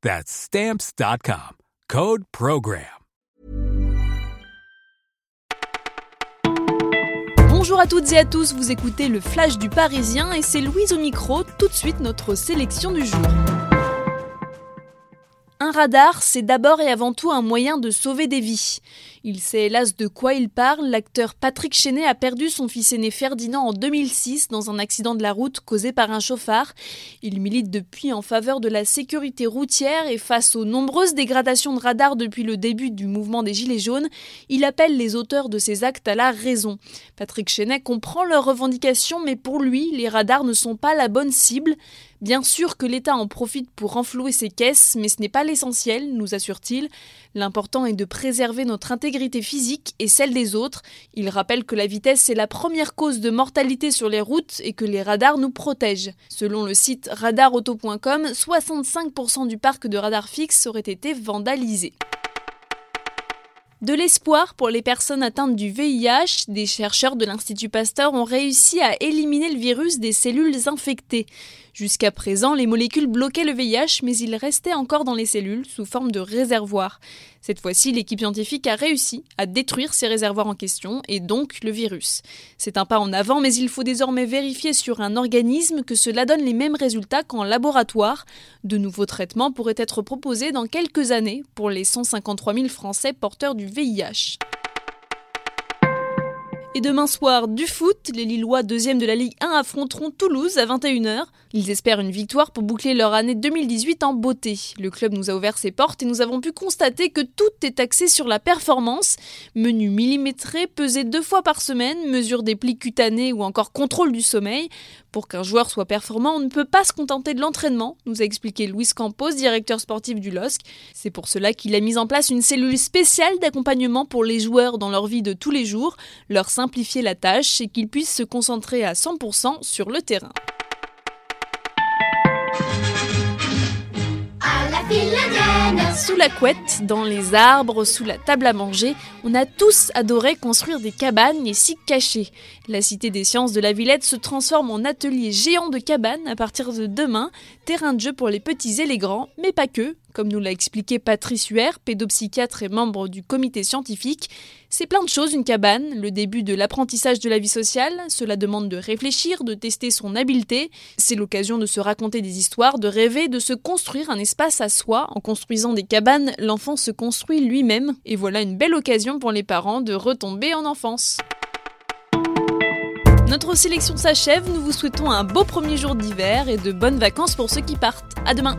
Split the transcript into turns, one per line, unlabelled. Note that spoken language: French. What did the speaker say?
That's Stamps.com. Code Program.
Bonjour à toutes et à tous, vous écoutez le Flash du Parisien et c'est Louise au micro, tout de suite notre sélection du jour. Un radar, c'est d'abord et avant tout un moyen de sauver des vies. Il sait hélas de quoi il parle. L'acteur Patrick Chenet a perdu son fils aîné Ferdinand en 2006 dans un accident de la route causé par un chauffard. Il milite depuis en faveur de la sécurité routière et face aux nombreuses dégradations de radars depuis le début du mouvement des Gilets jaunes, il appelle les auteurs de ces actes à la raison. Patrick Chenet comprend leurs revendications, mais pour lui, les radars ne sont pas la bonne cible. Bien sûr que l'État en profite pour renflouer ses caisses, mais ce n'est pas l'essentiel, nous assure-t-il. L'important est de préserver notre physique et celle des autres. Il rappelle que la vitesse est la première cause de mortalité sur les routes et que les radars nous protègent. Selon le site radarauto.com, 65% du parc de radars fixes aurait été vandalisé. De l'espoir pour les personnes atteintes du VIH, des chercheurs de l'Institut Pasteur ont réussi à éliminer le virus des cellules infectées. Jusqu'à présent, les molécules bloquaient le VIH, mais il restait encore dans les cellules sous forme de réservoirs. Cette fois-ci, l'équipe scientifique a réussi à détruire ces réservoirs en question et donc le virus. C'est un pas en avant, mais il faut désormais vérifier sur un organisme que cela donne les mêmes résultats qu'en laboratoire. De nouveaux traitements pourraient être proposés dans quelques années pour les 153 000 Français porteurs du VIH. Et demain soir, du foot, les Lillois deuxième de la Ligue 1 affronteront Toulouse à 21h. Ils espèrent une victoire pour boucler leur année 2018 en beauté. Le club nous a ouvert ses portes et nous avons pu constater que tout est axé sur la performance. Menu millimétré, pesé deux fois par semaine, mesure des plis cutanés ou encore contrôle du sommeil. Pour qu'un joueur soit performant, on ne peut pas se contenter de l'entraînement, nous a expliqué Luis Campos, directeur sportif du LOSC. C'est pour cela qu'il a mis en place une cellule spéciale d'accompagnement pour les joueurs dans leur vie de tous les jours, leur simplifier la tâche et qu'ils puissent se concentrer à 100% sur le terrain. Sous la couette, dans les arbres, sous la table à manger, on a tous adoré construire des cabanes et s'y cacher. La Cité des sciences de la Villette se transforme en atelier géant de cabanes à partir de demain, terrain de jeu pour les petits et les grands, mais pas que, comme nous l'a expliqué Patrice Huer, pédopsychiatre et membre du comité scientifique, c'est plein de choses une cabane, le début de l'apprentissage de la vie sociale, cela demande de réfléchir, de tester son habileté, c'est l'occasion de se raconter des histoires, de rêver, de se construire un espace à soi. En construisant des cabanes, l'enfant se construit lui-même, et voilà une belle occasion pour les parents de retomber en enfance. Notre sélection s'achève, nous vous souhaitons un beau premier jour d'hiver et de bonnes vacances pour ceux qui partent. À demain!